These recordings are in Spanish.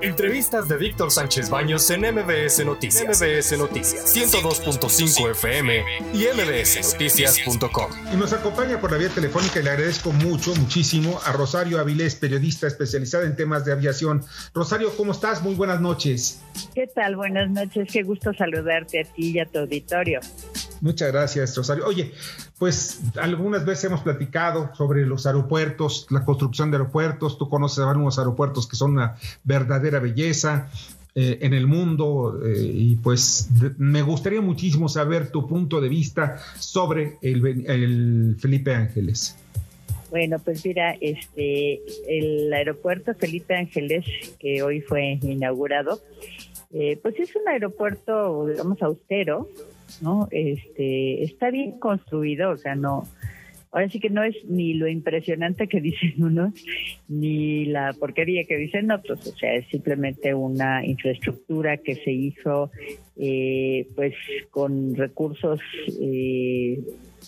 Entrevistas de Víctor Sánchez Baños en MBS Noticias. MBS Noticias 102.5 FM y mbsnoticias.com. Y nos acompaña por la vía telefónica y le agradezco mucho, muchísimo a Rosario Avilés, periodista especializada en temas de aviación. Rosario, ¿cómo estás? Muy buenas noches. ¿Qué tal? Buenas noches. Qué gusto saludarte a ti y a tu auditorio. Muchas gracias, Rosario. Oye, pues algunas veces hemos platicado sobre los aeropuertos, la construcción de aeropuertos. Tú conoces algunos aeropuertos que son una verdadera belleza eh, en el mundo eh, y pues me gustaría muchísimo saber tu punto de vista sobre el, Felipe Ángeles. Bueno, pues mira, este, el aeropuerto Felipe Ángeles, que hoy fue inaugurado, eh, pues es un aeropuerto, digamos, austero, ¿no? Este, está bien construido, o sea, no, ahora sí que no es ni lo impresionante que dicen unos, ni la porquería que dicen otros, o sea, es simplemente una infraestructura que se hizo eh, pues con recursos eh,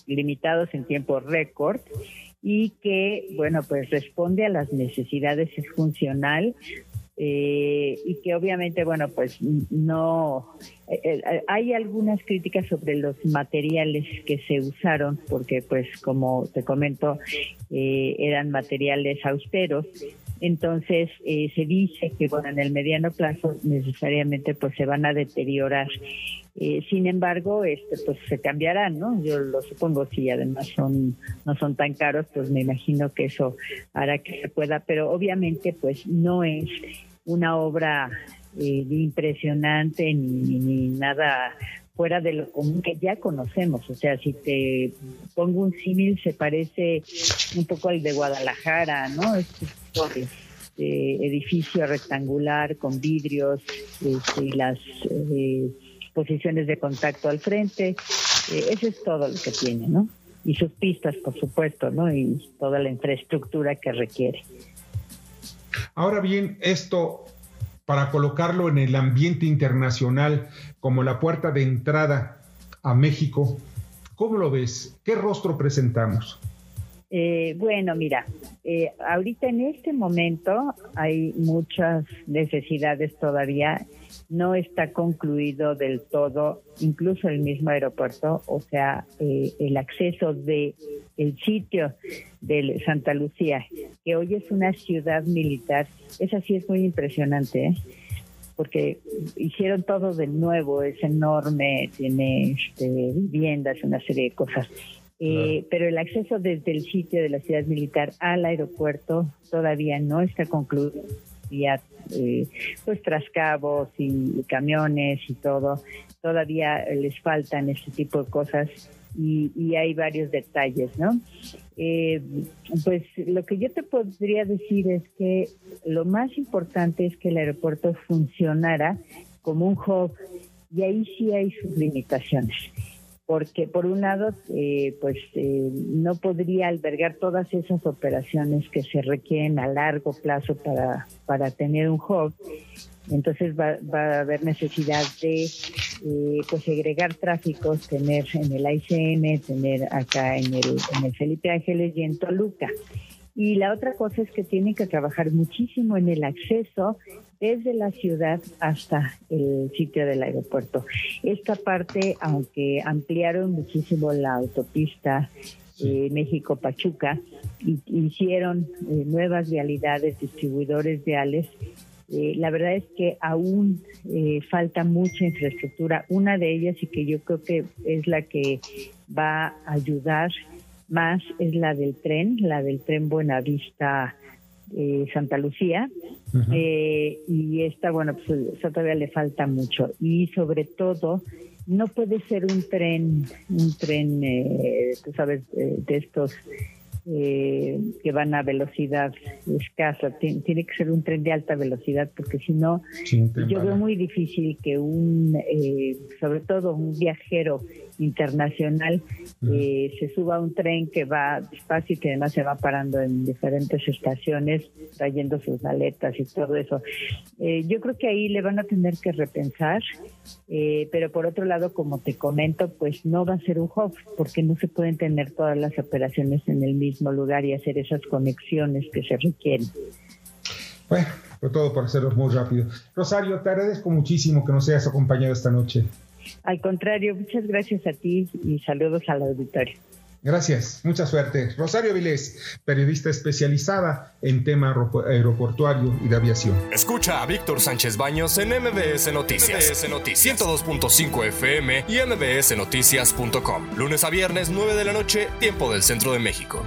limitados en tiempo récord y que, bueno, pues responde a las necesidades, es funcional, eh, y que obviamente, bueno, pues no, eh, eh, hay algunas críticas sobre los materiales que se usaron, porque pues como te comento, eran materiales austeros. Entonces se dice que bueno en el mediano plazo necesariamente pues se van a deteriorar. sin embargo, este pues se cambiarán, ¿no? Yo lo supongo si además son no son tan caros, pues me imagino que eso hará que se pueda, pero obviamente pues no es una obra eh, impresionante ni, nada fuera de lo común que ya conocemos. O sea, si te pongo un símil, se parece un poco al de Guadalajara, ¿no? Este, edificio rectangular con vidrios este, y las eh, posiciones de contacto al frente. Eh, eso es todo lo que tiene, ¿no? Y sus pistas, por supuesto, ¿no? Y toda la infraestructura que requiere. Ahora bien, esto para colocarlo en el ambiente internacional como la puerta de entrada a México, ¿cómo lo ves? ¿Qué rostro presentamos? Eh, bueno, mira, eh, ahorita en este momento hay muchas necesidades todavía no está concluido del todo, incluso el mismo aeropuerto, o sea, eh, el acceso de el sitio de Santa Lucía, que hoy es una ciudad militar, esa sí es muy impresionante, ¿eh? porque hicieron todo de nuevo, es enorme, tiene este, viviendas, una serie de cosas. Eh, pero el acceso desde el sitio de la ciudad militar al aeropuerto todavía no está concluido eh, pues trascabos y, camiones y todo. Todavía les faltan este tipo de cosas y, hay varios detalles, ¿no? Eh, pues lo que yo te podría decir es que lo más importante es que el aeropuerto funcionara como un hub y ahí sí hay sus limitaciones porque por un lado, eh, pues eh, no podría albergar todas esas operaciones que se requieren a largo plazo para, para tener un hub. Entonces va, a haber necesidad de eh, pues segregar tráficos, tener en el ICM, tener acá en el, en el Felipe Ángeles y en Toluca. Y la otra cosa es que tienen que trabajar muchísimo en el acceso desde la ciudad hasta el sitio del aeropuerto. Esta parte, aunque ampliaron muchísimo la autopista eh, México-Pachuca, hicieron eh, nuevas vialidades, distribuidores viales, eh, la verdad es que aún falta mucha infraestructura. Una de ellas y que yo creo que es la que va a ayudar más es la del tren, la del tren Buenavista eh, Santa Lucía. Eh, y esta, bueno, pues todavía le falta mucho. Y sobre todo, no puede ser un tren, un tren, eh, tú sabes, de estos eh, que van a velocidad escasa. tiene que ser un tren de alta velocidad porque si no, yo veo muy difícil que un, eh, sobre todo un viajero internacional, eh, se suba a un tren que va despacio y que además se va parando en diferentes estaciones, trayendo sus maletas y todo eso. yo creo que ahí le van a tener que repensar, pero por otro lado, como te comento, pues no va a ser un hub porque no se pueden tener todas las operaciones en el mismo lugar y hacer esas conexiones que se requieren. Bueno, sobre todo por hacerlo muy rápido. Rosario, te agradezco muchísimo que nos hayas acompañado esta noche. Al contrario, muchas gracias a ti y saludos al auditorio. Gracias, mucha suerte. Rosario Vilés, periodista especializada en tema aeroportuario y de aviación. Escucha a Víctor Sánchez Baños en MBS Noticias. MBS Noticias 102.5 FM y MBSNoticias.com. Lunes a viernes, 9 de la noche, tiempo del centro de México.